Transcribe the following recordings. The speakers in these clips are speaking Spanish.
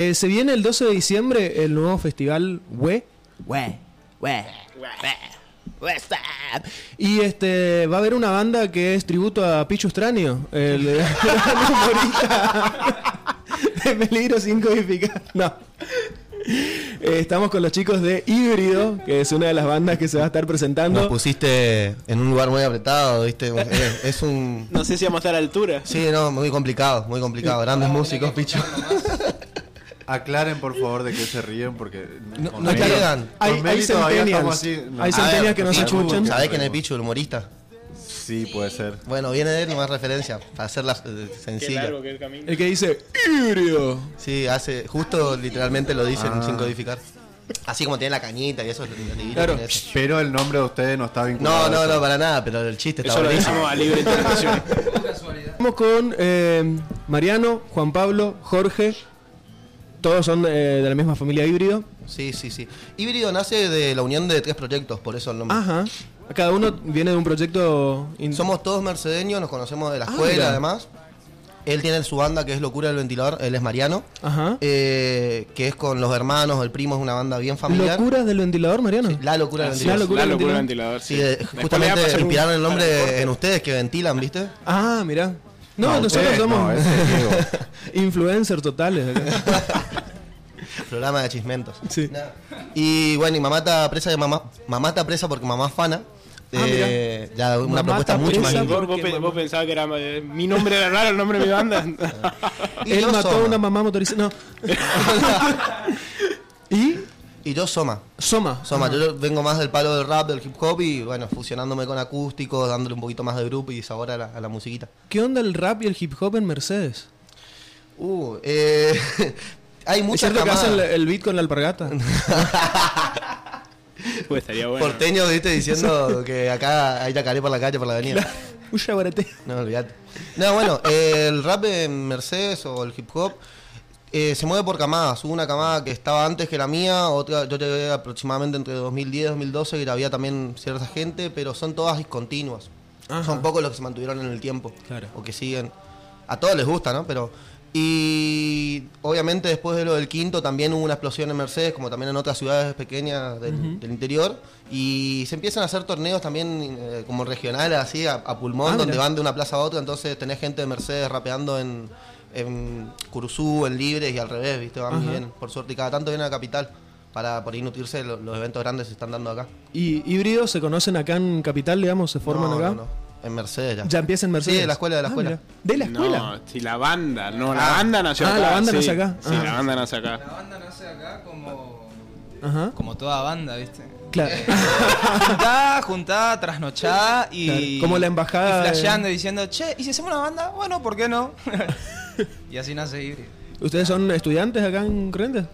Eh, se viene el 12 de diciembre el nuevo festival WE. We, we, Y este va a haber una banda que es tributo a Pichu Stranio, el, humorista de peligro sin codificar. No. Eh, estamos con los chicos de Híbrido, que es una de las bandas que se va a estar Nos presentando. pusiste en un lugar muy apretado, ¿viste? Es, es un. No sé si vamos a estar a la altura. Sí, no, muy complicado, muy complicado. Grandes músicos, picho. Aclaren por favor de qué se ríen porque No, no Meli- llegan. con Hay, hay así. no. hay centennials que no se escuchan. ¿Sabés quién es Pichu, el humorista? Sí, puede ser. Bueno, viene de él y más referencia, para hacerla eh, sencilla. largo que es el camino. El que dice Híbrido. Sí, hace, justo literalmente lo dicen Ah. sin codificar. Así como tiene la cañita y eso. Claro. Pero el nombre de ustedes no está vinculado. No, no, no, para nada, pero el chiste está Eso lo dejamos a libre interpretación. Estamos con eh, Mariano, Juan Pablo, Jorge. Todos son eh, de la misma familia Híbrido. Sí, sí, sí. Híbrido nace de la unión de tres proyectos, por eso el nombre. Ajá. Cada uno viene de un proyecto. in- Somos todos mercedeños, nos conocemos de la Ah, escuela además. Él tiene su banda que es Locura del Ventilador, él es Mariano, Ajá. eh, que es con los hermanos, el primo, es una banda bien familiar. ¿Locuras del ventilador, Mariano? Sí, la Locura del Así La Ventilador. locura la locura del ventilador. ventilador. Sí, sí. eh, justamente inspiraron el nombre en ustedes que ventilan, ¿viste? Ah, mira. No, No, nosotros somos no, influencers totales. Programa de chismentos. Sí. Y bueno, y mamá está presa de mamá. Mamá está presa porque mamá es fana. Ah, Eh, ya una Mamá propuesta mucho más. ¿Vos, vos pensabas que era eh, mi nombre era raro, el nombre de mi banda? Él mató a una mamá motorizada. No. y Y yo Soma. Soma. Soma, yo vengo más del palo del rap, del hip hop y bueno, fusionándome con acústicos, dándole un poquito más de grupo y sabor a la, a la musiquita. ¿Qué onda el rap y el hip hop en Mercedes? Uh, eh, hay ¿Es muchas cierto que hacen el beat con la alpargata? Pues estaría bueno. Porteños, viste, diciendo que acá hay yacaré por la calle, por la avenida. Yaguareté. No, olvídate. No, bueno, eh, el rap en Mercedes o el hip hop eh, se mueve por camadas. Hubo una camada que estaba antes que la mía, otra yo llegué aproximadamente entre 2010 y 2012 y había también cierta gente, pero son todas discontinuas. Ajá. Son pocos los que se mantuvieron en el tiempo. Claro. O que siguen. A todos les gusta, ¿no? Pero. Y obviamente después de lo del quinto también hubo una explosión en Mercedes, como también en otras ciudades pequeñas del, del interior. Y se empiezan a hacer torneos también eh, como regionales, así, a, a pulmón, Ah, donde van de una plaza a otra. Entonces tenés gente de Mercedes rapeando en, en Curuzú, en Libres y al revés, ¿viste? Van vienen. Por suerte, y cada tanto vienen a la capital para por ahí nutrirse. Lo- los eventos grandes se están dando acá. ¿Y híbridos se conocen acá en Capital, digamos? ¿Se forman No, acá? no, no. En Mercedes ya. Ya empieza en Mercedes. Sí, de la escuela, de la Ah, escuela. mira. ¿De la escuela? No, si la banda, no, la banda nació Ah, acá. la banda sí. nace acá. Sí, Ah. la banda nace acá. La banda nace acá como, Ajá. como toda banda, ¿viste? Claro. Juntada, juntada, trasnochada y. Claro, como la embajada Y de- flasheando y diciendo, che, ¿y si hacemos una banda? Bueno, ¿por qué no? y así nace Híbrido. ¿Ustedes son estudiantes acá en Corrientes?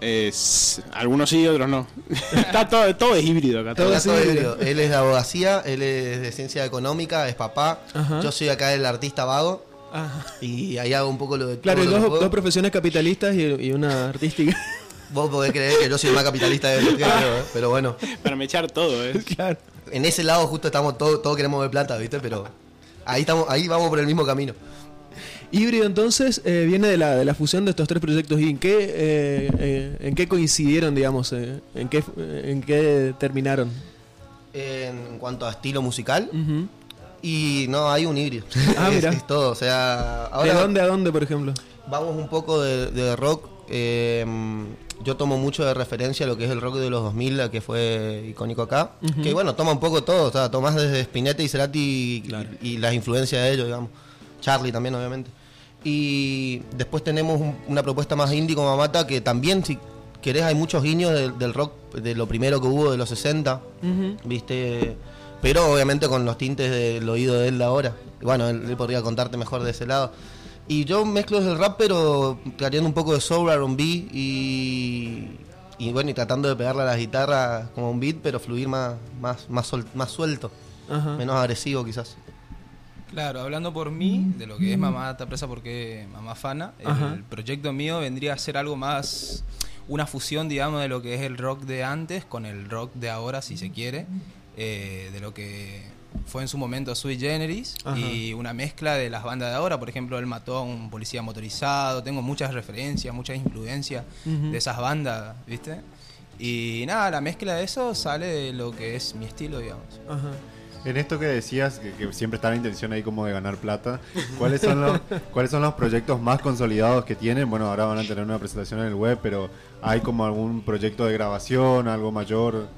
Es- algunos sí, otros no. Está todo, todo es híbrido acá. Todo todo. es Todo híbrido. híbrido. Él es de abogacía, él es de ciencia económica, es papá. Ajá. Yo soy acá el artista vago Ajá. y ahí hago un poco lo de Claro, y dos, que dos profesiones capitalistas y, y una artística. Vos podés creer que yo soy el más capitalista de los creo, ¿eh? pero bueno, Para me echar todo, ¿eh? claro. en ese lado justo estamos todos, todos queremos ver plata, ¿viste? Pero ahí estamos, ahí vamos por el mismo camino. Híbrido entonces eh, viene de la, de la fusión de estos tres proyectos. ¿Y en qué, eh, eh, en qué coincidieron, digamos? eh, en, qué, ¿En qué terminaron? En cuanto a estilo musical, y no, hay un híbrido. Ah, es, mira. es todo, o sea, ¿De ahora dónde a dónde, por ejemplo? Vamos un poco de, de rock. eh, yo tomo mucho de referencia lo que es el rock de los 2000, que fue icónico acá. Que bueno, toma un poco todo. O sea, tomás desde Spinetta y Cerati y, Claro. y las influencias de ellos, digamos. Charlie también, obviamente. Y después tenemos un- una propuesta más indie como Mamata, que también, si querés, hay muchos guiños del, del rock, de lo primero que hubo de los 60. Ujú. ¿viste? Pero obviamente con los tintes del oído de él ahora. Bueno, él, él podría contarte mejor de ese lado. Y yo mezclo desde el rap, pero trayendo un poco de soul, R&B y, y bueno, y tratando de pegarle a las guitarras como un beat, pero fluir más, más, más, sol- más suelto, Ajá. menos agresivo quizás. Claro, hablando por mí, de lo que es Mamá está presa porque Mamá Fana, Ajá. el proyecto mío vendría a ser algo más, una fusión, digamos, de lo que es el rock de antes con el rock de ahora, si se quiere, eh, de lo que fue en su momento Sui Generis Ajá. y una mezcla de las bandas de ahora. Por ejemplo, él mató a un policía motorizado. Tengo muchas referencias, muchas influencias de esas bandas, ¿viste? Y nada, la mezcla de eso sale de lo que es mi estilo, digamos. Ajá. En esto que decías, que, que siempre está la intención ahí como de ganar plata, ¿cuáles son, los, ¿cuáles son los proyectos más consolidados que tienen? Bueno, ahora van a tener una presentación en el web, pero ¿hay como algún proyecto de grabación, algo mayor?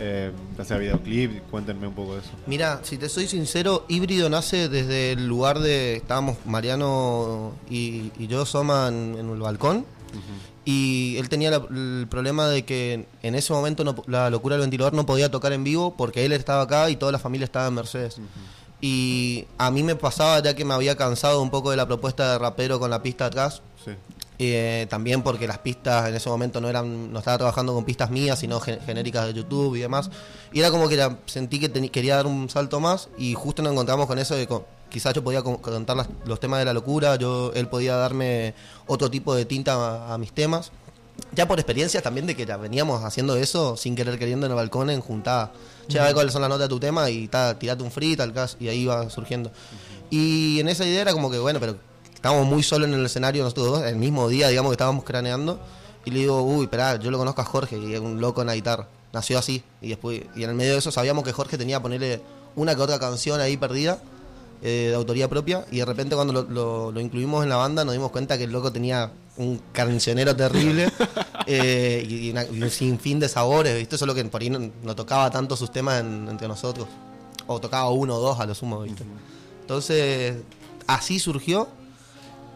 Eh, ya sea videoclip, cuéntenme un poco de eso. Mira, si te soy sincero, Híbrido nace desde el lugar de. Estábamos Mariano y, y yo, Soma, en, en el balcón. Y él tenía la- el problema de que en ese momento no- la locura del ventilador no podía tocar en vivo porque él estaba acá y toda la familia estaba en Mercedes. Y a mí me pasaba ya que me había cansado un poco de la propuesta de rapero con la pista atrás. Sí. Eh, también porque las pistas en ese momento no eran no estaba trabajando con pistas mías sino gen- genéricas de YouTube y demás y era como que era- sentí que quería dar un salto más y justo nos encontramos con eso de co- quizás yo podía contar las- los temas de la locura yo él podía darme otro tipo de tinta a, a mis temas. Ya por experiencias también de que ya veníamos haciendo eso sin querer queriendo en el balcón en juntada. Che a ver cuáles son las notas de tu tema y ta, tirate un free tal caso y ahí iba surgiendo. Y en esa idea era como que bueno pero estábamos muy solos en el escenario nosotros dos, el mismo día, digamos que estábamos craneando, y le digo, uy, esperá, yo lo conozco a Jorge, y es un loco en la guitarra. Nació así, y después, y en el medio de eso sabíamos que Jorge tenía que ponerle una que otra canción ahí perdida, eh, de autoría propia, y de repente cuando lo, lo- lo incluimos en la banda nos dimos cuenta que el loco tenía un carnicionero terrible eh, y, una- y un sinfín de sabores, ¿viste? Solo que por ahí no, no tocaba tanto sus temas en- entre nosotros, o tocaba uno o dos a lo sumo, ¿viste? Entonces, así surgió.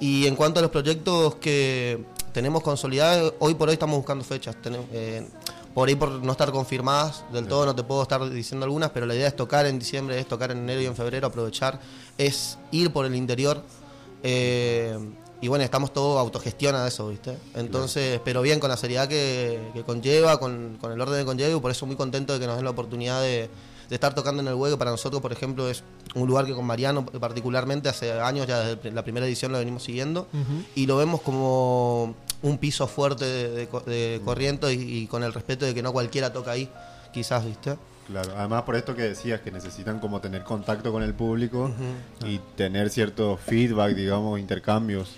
Y en cuanto a los proyectos que tenemos consolidados, hoy por hoy estamos buscando fechas. Tenemos, eh, por ahí por no estar confirmadas del todo, no te puedo estar diciendo algunas, pero la idea es tocar en diciembre, es tocar en enero y en febrero, aprovechar, es ir por el interior. eh, y bueno, estamos todos autogestiona de eso, ¿viste? Entonces, pero bien, con la seriedad que, que conlleva, con, con el orden que conlleva, y por eso muy contento de que nos den la oportunidad de, de estar tocando en el hueco. Para nosotros, por ejemplo, es un lugar que con Mariano particularmente hace años, ya desde la primera edición lo venimos siguiendo, y lo vemos como un piso fuerte de, de co- de Corriento y, y con el respeto de que no cualquiera toca ahí, quizás, ¿viste? Claro, además por esto que decías, que necesitan como tener contacto con el público y tener cierto feedback, digamos, intercambios.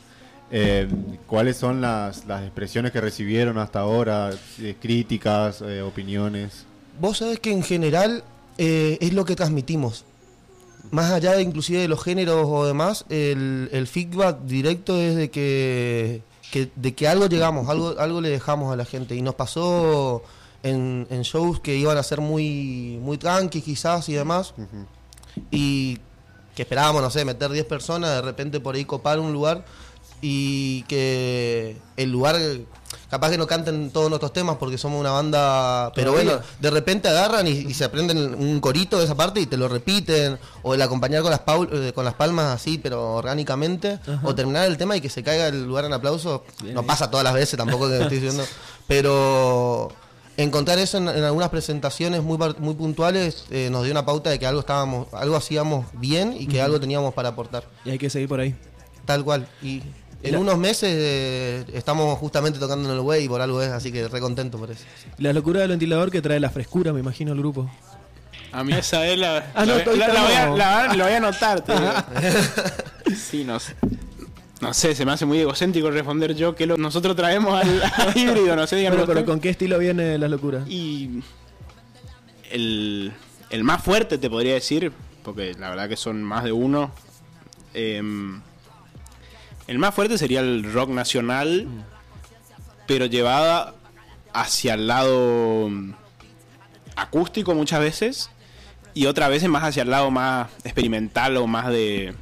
Eh, ¿Cuáles son las, las expresiones que recibieron hasta ahora? Eh, críticas, eh, opiniones. Vos sabés que en general eh, es lo que transmitimos. Más allá de inclusive de los géneros o demás, el, el feedback directo es de que, que- de que algo llegamos, algo, algo le dejamos a la gente. Y nos pasó en, en shows que iban a ser muy, muy tranqui quizás y demás. Y que esperábamos, no sé, meter 10 personas, de repente por ahí copar un lugar y que el lugar capaz que no canten todos nuestros temas porque somos una banda pero bueno de repente agarran y, y se aprenden un corito de esa parte y te lo repiten o el acompañar con las paul- eh, con las palmas así pero orgánicamente o terminar el tema y que se caiga el lugar en aplauso no pasa todas las veces tampoco que estoy diciendo pero encontrar eso en, en algunas presentaciones muy muy puntuales eh, nos dio una pauta de que algo estábamos algo hacíamos bien y que algo teníamos para aportar Y hay que seguir por ahí. Tal cual. Y en La- unos meses eh, estamos justamente tocando en el güey y por algo es, así que re contento por eso. La locura del ventilador que trae la frescura, me imagino, al grupo. A mí esa es la. Ah, no, la, todavía la- la voy a, voy a anotar. Sí, no sé. No sé, se me hace muy egocéntrico responder yo que lo- nosotros traemos al, al híbrido, no sé, díganme pero ustedes. ¿con qué estilo viene la locura? Y el, el más fuerte te podría decir, porque la verdad que son más de uno. em, el más fuerte sería el rock nacional, pero llevada hacia el lado mm, acústico muchas veces y otras veces más hacia el lado más experimental o más de...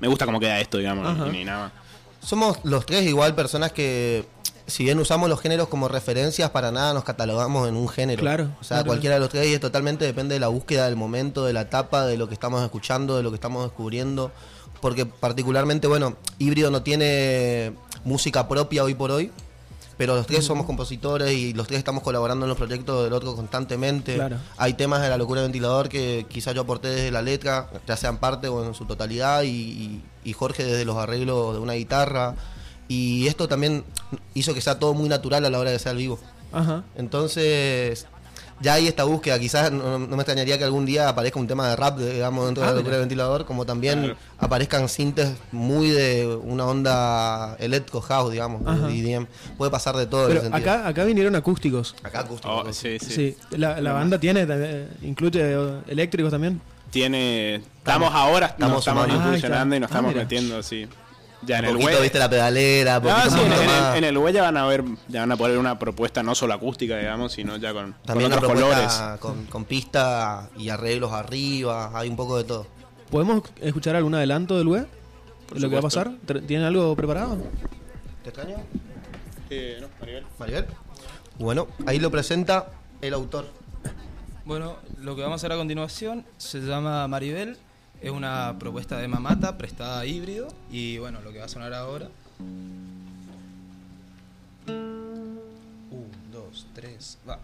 Me gusta cómo queda esto, digamos, ni nada. Somos los tres igual personas que, si bien usamos los géneros como referencias, para nada nos catalogamos en un género. Claro, O sea, claro. cualquiera de los tres y es totalmente depende de la búsqueda del momento, de la etapa, de lo que estamos escuchando, de lo que estamos descubriendo. Porque particularmente, bueno, Híbrido no tiene música propia hoy por hoy, pero los tres somos compositores y los tres estamos colaborando en los proyectos del otro constantemente. Claro. Hay temas de la locura del ventilador que quizás yo aporté desde la letra, ya sean parte o en su totalidad, y, y- y Jorge desde los arreglos de una guitarra. Y esto también hizo que sea todo muy natural a la hora de ser vivo. Ajá. Entonces, ya hay esta búsqueda. Quizás no, no me extrañaría que algún día aparezca un tema de rap, digamos, dentro de Ah, la locura del ventilador, como también Claro. aparezcan sintes muy de una onda electro house, digamos, de EDM. Puede pasar de todo. en Pero sentido. acá, acá vinieron acústicos. Acá acústico. Oh, sí, sí. Sí. La, la banda tiene, también, incluye eléctricos también. Tiene. Estamos ahora, estamos estamos, estamos incursionando Ah, y nos estamos Ah, mira. metiendo, sí. Ya en Un el poquito, viste, la pedalera, No, poquito sí, en, el, en el web ya van a ver, ya van a poner una propuesta no solo acústica, digamos, sino ya con, También con otros colores. con, con pista y arreglos arriba, hay un poco de todo. ¿Podemos escuchar algún adelanto del web? Por ¿De lo que va a pasar? ¿Tr- ¿Tienen algo preparado? ¿Te extraño? Eh, no, Maribel. Maribel. Bueno, ahí lo presenta el autor. Bueno, lo que vamos a hacer a continuación se llama Maribel. Es una propuesta de mamata prestada a híbrido. Y bueno, lo que va a sonar ahora. Un, dos, tres, va.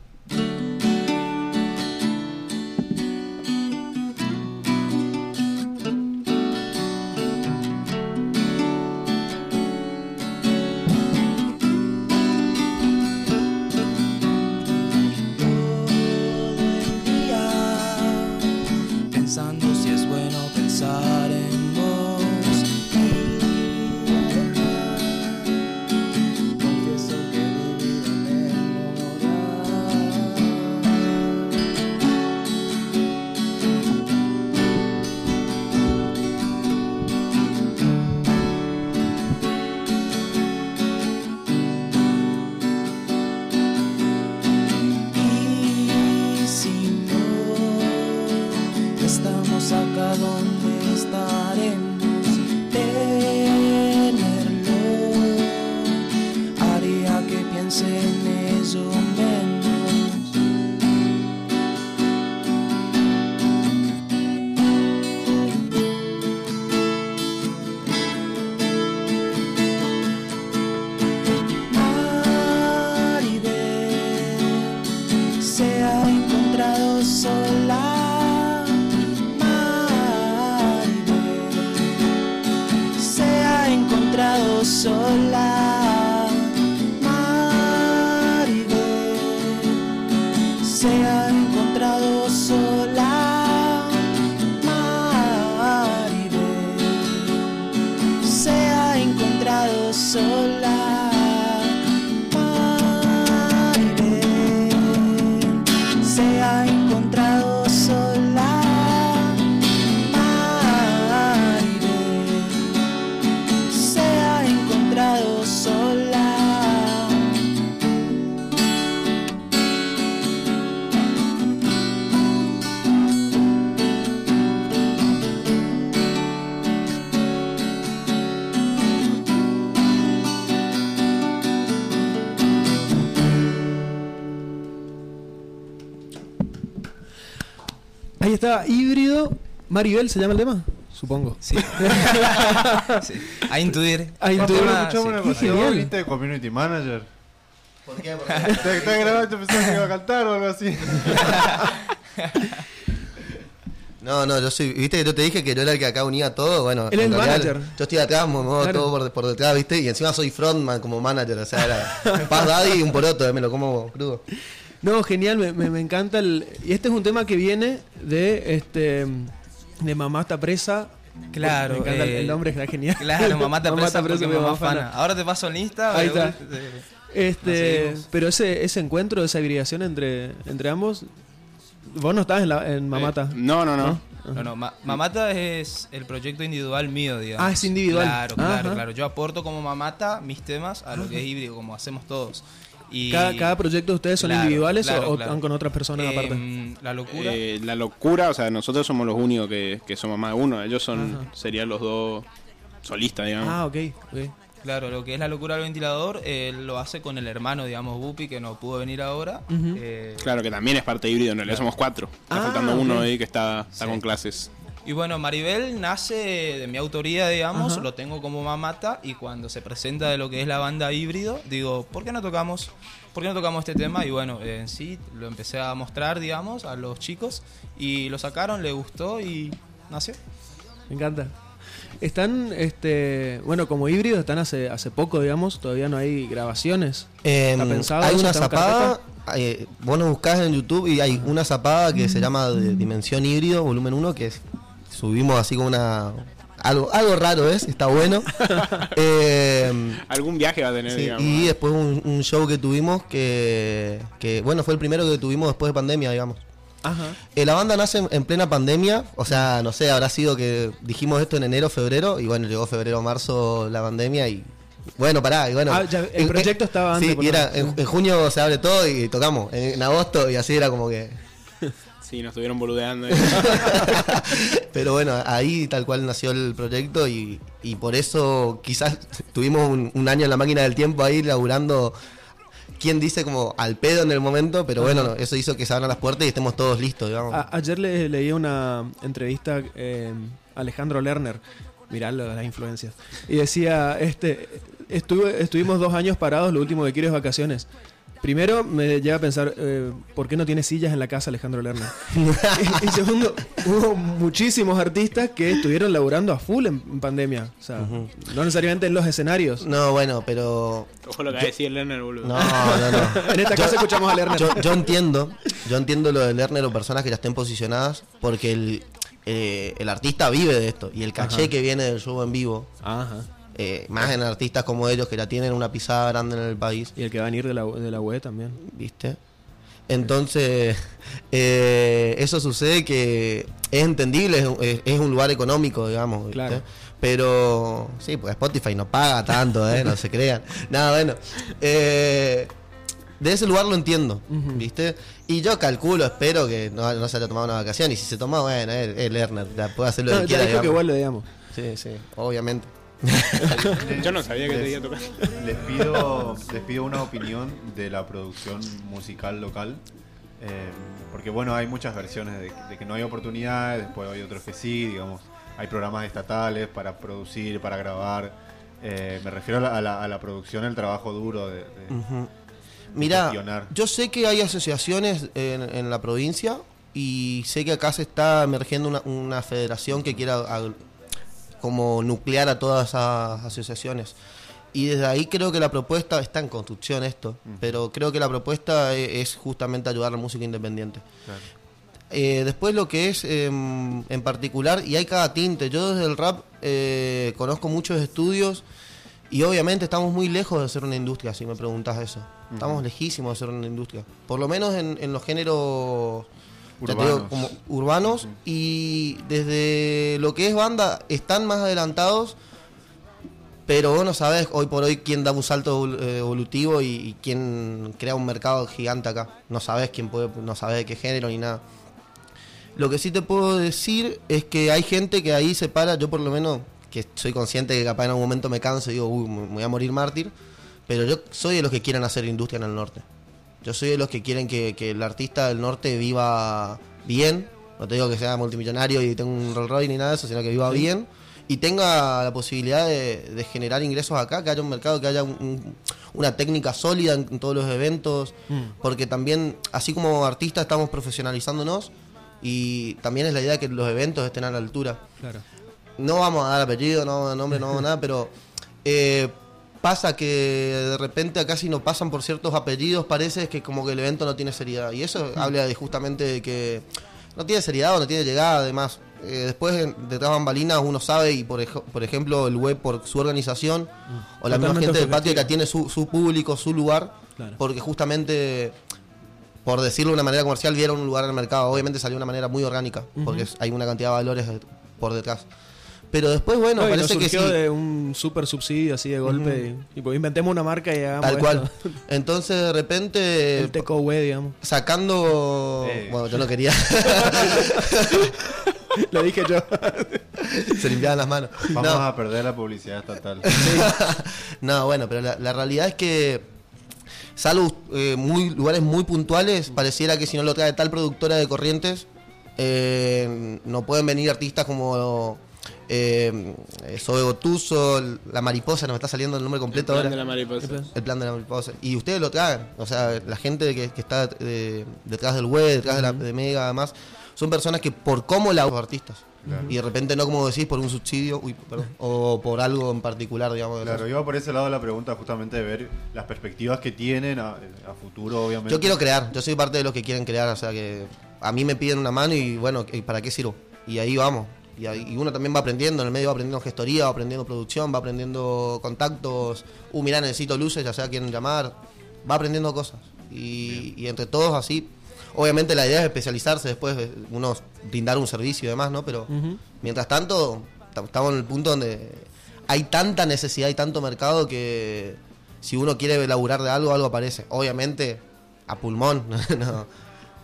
Ahí está, híbrido. Maribel se llama el tema, supongo. Sí. Sí. A intuir. A intuir. Escuchame una sí. cosa, Genial. ¿vos viste de Community Manager? ¿Por qué? ¿Te estás grabando y te que iba a cantar o algo así? No, no, yo soy. ¿Viste que yo te dije que yo era el que acá unía todo? Bueno, Él es en el realidad, manager. Yo estoy atrás, me muevo Claro. todo por, por detrás, ¿viste? Y encima soy frontman como manager, o sea, era Paz Daddy y un poroto, eh, me lo como crudo. No, genial, me, me- me encanta el. Y este es un tema que viene de este de Mamá está presa. Claro, Me encanta el- eh, el nombre, está genial. Claro, mamá te apresa porque mi mamá fana. Ahora te paso el Insta. Ahí pero- está. Este, Nos seguimos. pero ese, ese encuentro, esa hibridación entre, entre ambos. Vos no estás en, la, en Mamata. Eh, no, no, no. No, no, Ma- Mamata es el proyecto individual mío, digamos. Ah, es individual. Claro, claro, Ajá. claro. Yo aporto como Mamata mis temas a lo que es híbrido, como hacemos todos. Y Cada, cada proyecto de ustedes son Claro, individuales claro, o, claro. van con otras personas Em, aparte. La locura. Eh, la locura, o sea, nosotros somos los únicos que, que somos más de uno. Ellos son, Ajá. serían los dos solistas, digamos. Ah, ok. ok. Claro, lo que es la locura del ventilador, él lo hace con el hermano, digamos, Bupi, que no pudo venir ahora. Eh, Claro, que también es parte híbrido, en realidad somos cuatro. Está Ah, faltando uno ahí que está, está Sí. con clases. Y bueno, Maribel nace de mi autoría, digamos, Ajá. lo tengo como mamata y cuando se presenta de lo que es la banda híbrido, digo, ¿por qué no tocamos? ¿Por qué no tocamos este tema? Y bueno, eh, en sí lo empecé a mostrar, digamos, a los chicos y lo sacaron, le gustó y nació. Me encanta. Están, este, bueno, como híbridos están hace, hace poco, digamos, todavía no hay grabaciones. ¿Está pensado hay una ¿Está en zapada, eh, vos nos buscás en YouTube y hay una zapada que se llama Dimensión Híbrido, volumen 1, que es, subimos así como una... Algo, algo raro es, está bueno. Em, Algún viaje va a tener, Sí, digamos. y después un, un show que tuvimos que, que, bueno, fue el primero que tuvimos después de pandemia, digamos. Ajá. Eh, la banda nace en, en plena pandemia, o sea, no sé, habrá sido que dijimos esto en enero, febrero, y bueno, llegó febrero, marzo la pandemia y bueno, pará, y bueno. Ah, ya, el en- proyecto estaba antes, Sí, y era, en, en junio se abre todo y tocamos, en, en agosto y así era como que... Sí, nos estuvieron boludeando. Pero bueno, ahí tal cual nació el proyecto y, y por eso quizás tuvimos un, un año en la máquina del tiempo ahí laburando, quien dice como al pedo en el momento, pero bueno, no, eso hizo que se abran las puertas y estemos todos listos, digamos. A- ayer le, leí una entrevista eh, a Alejandro Lerner, mirá lo- las influencias, y decía, este, estuve, estuvimos dos años parados, lo último que quiero es vacaciones. Primero me llega a pensar, eh, ¿por qué no tiene sillas en la casa Alejandro Lerner? y, y segundo, hubo muchísimos artistas que estuvieron laburando a full en, en pandemia. O sea, no necesariamente en los escenarios. No, bueno, pero... Ojo lo que va a decir Lerner, boludo. No, no, no. En esta casa escuchamos a Lerner. Yo, yo entiendo, yo entiendo lo de Lerner o personas que ya estén posicionadas, porque el, eh, el artista vive de esto y el caché Ajá. que viene del show en vivo, Ajá. Eh, más en artistas como ellos que ya tienen una pisada grande en el país, Y el que va a venir de la, de la web también. ¿viste? Entonces, eh, eso sucede que es entendible, es, un lugar económico, digamos, ¿viste? Claro. Pero, sí, pues Spotify no paga tanto, ¿eh? No se crean. Nada, bueno. eh, de ese lugar lo entiendo, ¿viste? Y yo calculo, espero que no, no se haya tomado una vacación. Y si se toma, bueno, es, es Lerner, ya puede hacer lo No, que dijo que vuelve, digamos. Sí, sí, obviamente. Yo no sabía que te iba a tocar. Les pido, les pido una opinión de la producción musical local. eh, porque bueno, hay muchas versiones de, de que no hay oportunidades, después hay otros que sí, digamos. Hay programas estatales para producir, para grabar. Eh, me refiero a la, a la- a la producción, el trabajo duro de, de- Mira, gestionar. yo sé que hay asociaciones en, en la provincia y sé que acá se está emergiendo una, una federación que quiera como nuclear a todas esas asociaciones. Y desde ahí creo que la propuesta está en construcción esto, pero creo que la propuesta e- es justamente ayudar a la música independiente. Claro. Eh, después lo que es em, en particular, y hay cada tinte, yo desde el rap eh, conozco muchos estudios y obviamente estamos muy lejos de ser una industria, si me preguntas eso. Estamos lejísimos de ser una industria. Por lo menos en, en los géneros te digo, Urbanos. como urbanos y desde lo que es banda están más adelantados, pero vos no sabés hoy por hoy quién da un salto eh, evolutivo y, y quién crea un mercado gigante acá. No sabés quién puede, no sabés de qué género ni nada. Lo que sí te puedo decir es que hay gente que ahí se para, yo por lo menos, que soy consciente que capaz en algún momento me canso y digo, uy, me voy a morir mártir, pero yo soy de los que quieren hacer industria en el norte. Yo soy de los que quieren que, que el artista del norte viva bien, no te digo que sea multimillonario y tenga un Rolls Royce ni nada de eso, sino que viva bien y tenga la posibilidad de, de generar ingresos acá, que haya un mercado, que haya un- un- una técnica sólida en, en todos los eventos, porque también, así como artistas, estamos profesionalizándonos y también es la idea que los eventos estén a la altura. Claro. No vamos a dar apellido, no vamos a dar nombre, no vamos a nada, pero eh, pasa que de repente acá si no pasan por ciertos apellidos parece que como que el evento no tiene seriedad. Y eso habla de justamente de que no tiene seriedad o no tiene llegada además. Eh, después detrás de bambalinas uno sabe y por, ej- por ejemplo el web por su organización o la misma gente del patio que tiene su, su público, su lugar, Claro. porque justamente por decirlo de una manera comercial, vieron un lugar en el mercado. Obviamente salió de una manera muy orgánica, porque hay una cantidad de valores por detrás. Pero después, bueno, No, y nos parece que sí. surgió de un super subsidio así de golpe. y, y pues inventemos una marca y hagamos Tal cual. esto. Entonces, de repente, El Teco Web, digamos. sacando. Eh. Bueno, yo no quería. Lo dije yo. Se limpiaban las manos. Vamos No, a perder la publicidad estatal. no, bueno, pero la, la realidad es que. Salvo eh, muy, lugares muy puntuales, pareciera que si no lo trae tal productora de corrientes, eh, no pueden venir artistas como eh, Sobe Gotuso, La Mariposa, no me está saliendo el nombre completo El ahora. plan de la mariposa. El plan de la mariposa. Y ustedes lo traen. O sea, la gente que, que está eh, detrás del web, detrás de, la, de Mega, además, son personas que por cómo la los artistas. Y de repente no, como decís, por un subsidio uy, perdón, o por algo en particular, digamos. Claro, los- iba por ese lado la pregunta justamente de ver las perspectivas que tienen a, a futuro, obviamente. Yo quiero crear, yo soy parte de los que quieren crear, o sea que a mí me piden una mano y bueno, ¿y ¿para qué sirvo? Y ahí vamos. Y, uno también va aprendiendo, en el medio va aprendiendo gestoría, va aprendiendo producción, va aprendiendo contactos. Uh, mirá, necesito luces, ya sea quieren llamar. Va aprendiendo cosas. Y, y entre todos así, obviamente la idea es especializarse después, de uno brindar un servicio y demás, ¿no? Pero mientras tanto, tam- estamos en el punto donde hay tanta necesidad y tanto mercado que si uno quiere laburar de algo, algo aparece. Obviamente, a pulmón. no.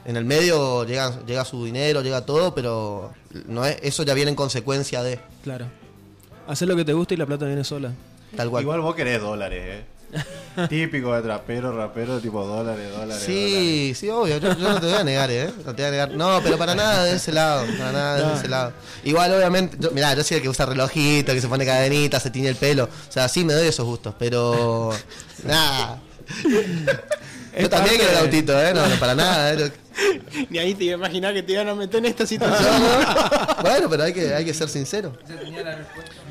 En el medio llega, llega su dinero, llega todo, pero no es, eso ya viene en consecuencia de Claro. Hacer lo que te gusta y la plata viene sola. tal cual. Igual vos querés dólares, ¿eh? Típico de trapero, rapero, tipo dólares, dólares. Sí, sí, obvio, yo, yo no te voy a negar, ¿eh? No te voy a negar. No, pero para nada de ese lado, para nada de ese lado. Igual, obviamente, yo, mirá, yo soy el que usa relojito, que se pone cadenita, se tiñe el pelo. O sea, sí me doy esos gustos, pero. Nada. Yo también quiero el autito, ¿eh? No, no, para nada, ¿eh? Ni ahí te iba a imaginar que te iban a meter en esta situación. Bueno, pero hay que, hay que ser sincero.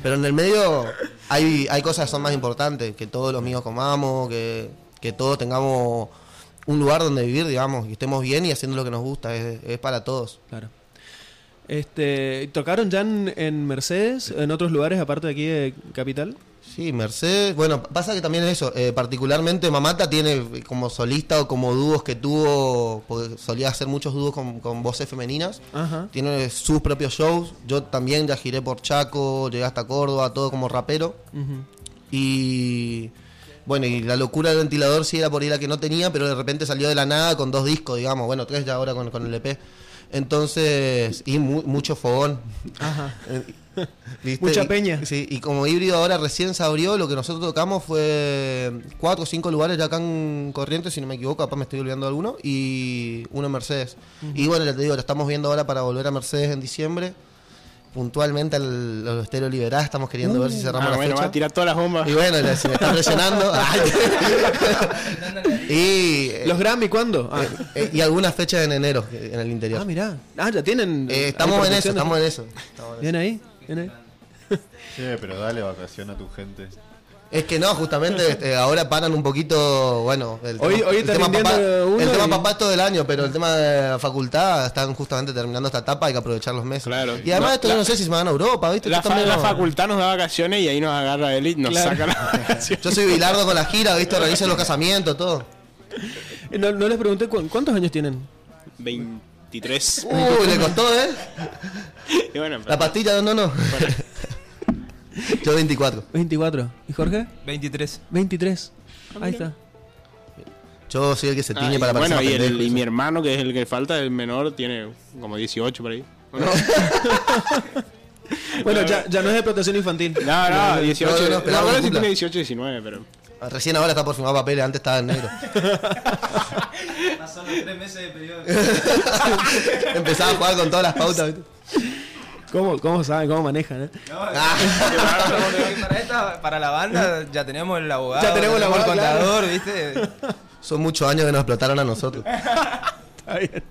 Pero en el medio hay, hay cosas que son más importantes, que todos los míos comamos, que, que todos tengamos un lugar donde vivir, digamos, y estemos bien y haciendo lo que nos gusta, es, es para todos. Claro. Este, ¿Tocaron ya en, en Mercedes, en otros lugares aparte de aquí de Capital? Sí, Mercedes, bueno, pasa que también es eso, eh, particularmente Mamata tiene como solista o como dúos que tuvo, porque solía hacer muchos dúos con, con voces femeninas, Ajá. tiene sus propios shows, yo también ya giré por Chaco, llegué hasta Córdoba, todo como rapero. Y bueno, y la locura del ventilador sí era por ir a que no tenía, pero de repente salió de la nada con dos discos, digamos, bueno, tres ya ahora con, con el EP. Entonces, y mu- mucho fogón. Ajá. Eh, ¿viste? Mucha Y- peña. Sí, y como híbrido ahora recién se abrió, lo que nosotros tocamos fue cuatro o cinco lugares ya acá en Corrientes, si no me equivoco, capaz me estoy olvidando de alguno, y uno en Mercedes. Y bueno, te digo, lo estamos viendo ahora para volver a Mercedes en diciembre. Puntualmente al, al Estéreo Liberá, estamos queriendo ver si cerramos Ah, la bueno, fecha. va a tirar todas las bombas. Y bueno, se me está presionando. Y, eh, ¿Los Grammy cuándo? Ah, eh, y algunas fechas en enero eh, en el interior. ah, mirá. Ah, ya tienen. Eh, estamos en eso, estamos en eso. Estamos en Bien ahí, ahí. Sí, pero dale vacación a tu gente. Es que no, justamente este, ahora paran un poquito, bueno, el Hoy- tema, hoy el tema papá, uno el tema y- papá es todo el año, pero el tema de la facultad están justamente terminando esta etapa, hay que aprovechar los meses. Claro. Y además No, esto la- yo no sé si se van a Europa, ¿viste? La, fa- la no- facultad nos da vacaciones y ahí nos agarra él y nos Claro. saca las vacaciones. Yo soy bilardo con la gira, ¿viste? Organizo los casamientos, todo. No, no les pregunté cu- cuántos años tienen. 23. Uy, le costó, ¿eh? Y bueno, La pastilla, no, no. Yo 24. 24. ¿Y Jorge? 23. 23. Ahí está. Yo soy el que se Ah, tiñe y para parecer bueno, y, el- mi hermano, que es el que falta, el menor, tiene como 18 por ahí. Bueno, Bueno, ya, ya no es de protección infantil. no, no, 18. no, no, No, esperaba ahora sí tiene 18, 19, pero. Recién ahora está por firmar papeles, antes estaba en negro. Pasaron tres meses de periodo. Empezaba a jugar con todas las pautas, ¿viste? ¿Cómo, cómo saben, cómo manejan? eh? Ah, para, esta, para la banda ya tenemos el abogado, Ya tenemos el el abogado, claro. contador, ¿viste? son muchos años que nos explotaron a nosotros. Está bien.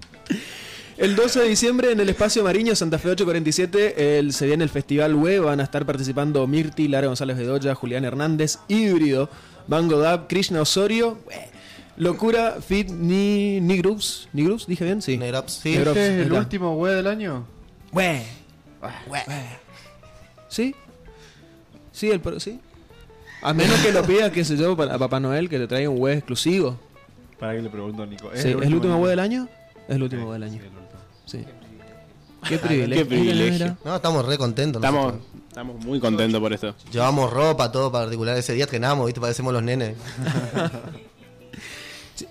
El 12 de diciembre en el Espacio Mariño, Santa Fe 847, el, se viene el Festival Web. Van a estar participando Mirti, Lara González Bedoya, Julián Hernández, Híbrido, Van Godab, Krishna Osorio, Locura, Fit, Ni, Ni Groups. ¿Ni Groups? ¿Dije bien? Sí. Negrops, sí. ¿Este es el último web del año? Weh. ¿Sí? Sí, el, pro- sí. A menos que lo pida, qué sé yo, para- a Papá Noel, que te traiga un web exclusivo. Para que le pregunto a Nico. Sí, ¿Es el último web del año? Es el Sí, último web del sí, año. el último. Sí. Qué privilegio. Qué privilegio. No, estamos re contentos. Estamos, nosotros. estamos muy contentos por esto. Llevamos ropa, todo particular. Ese día estrenamos, ¿viste? Parecemos los nenes.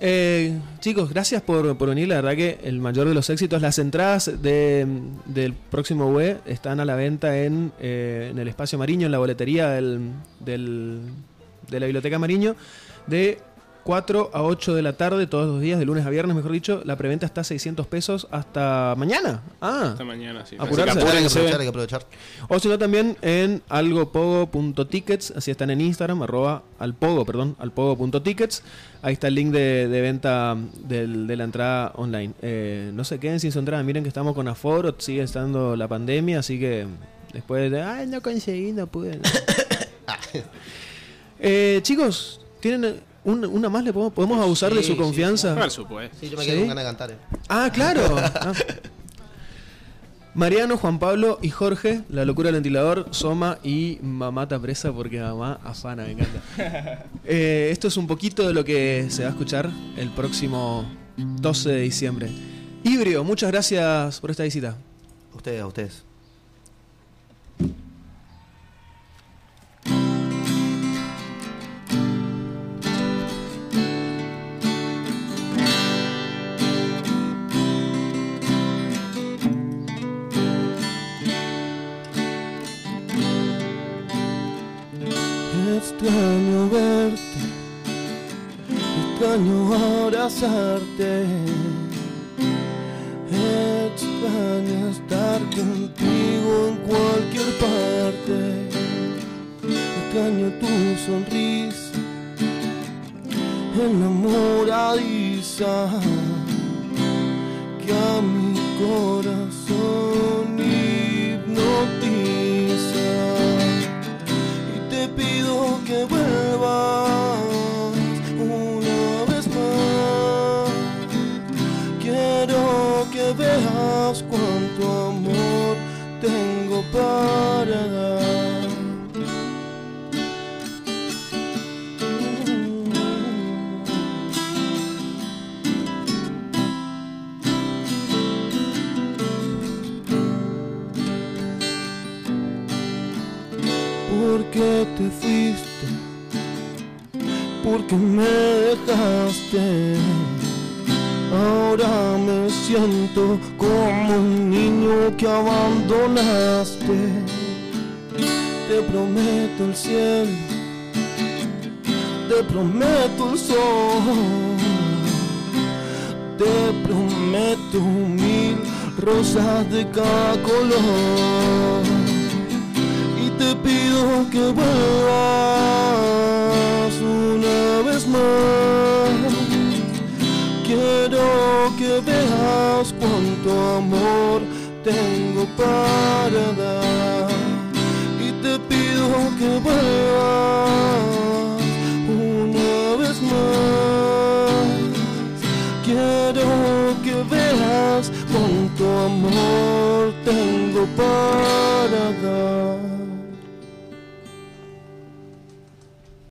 Eh, chicos, gracias por, por venir. La verdad que el mayor de los éxitos. Las entradas de- del próximo web están a la venta en, eh, en el espacio Mariño, en la boletería de la biblioteca Mariño, de 4 a 8 de la tarde, todos los días, de lunes a viernes, mejor dicho. La preventa está a 600 pesos hasta mañana. Ah, Esta mañana, sí. Apurarse. Así que Hay que aprovechar, hay que aprovechar. O si no, también en algopogo.tickets, así están en Instagram, arroba alpogo, perdón, alpogo.tickets. Ahí está el link de, de venta del- de la entrada online. Eh, no se queden sin su entrada, miren que estamos con aforo, sigue estando la pandemia, así que después de, ay, no conseguí, no pude. Eh, chicos, ¿tienen un- una más? ¿Le podemos, podemos abusar de su sí, confianza? Por supuesto. Sí, yo me ¿Sí? quedé con ganas de cantar. eh. Ah, claro. Ah. Mariano, Juan Pablo y Jorge, La Locura del Ventilador, Soma y Mamata Presa porque mamá afana, me encanta. Eh, esto es un poquito de lo que se va a escuchar el próximo 12 de diciembre. Híbrido, muchas gracias por esta visita. A ustedes, a ustedes. Extraño verte, extraño abrazarte, extraño estar contigo en cualquier parte, extraño tu sonrisa, enamoradiza, que a mi corazón ¿Por qué me dejaste? Ahora me siento como un niño que abandonaste. Te prometo el cielo, te prometo el sol, te prometo mil rosas de cada color y te pido que vuelvas Quiero que veas cuánto amor tengo para dar y te pido que vuelvas una vez más. Quiero que veas cuánto amor tengo para dar.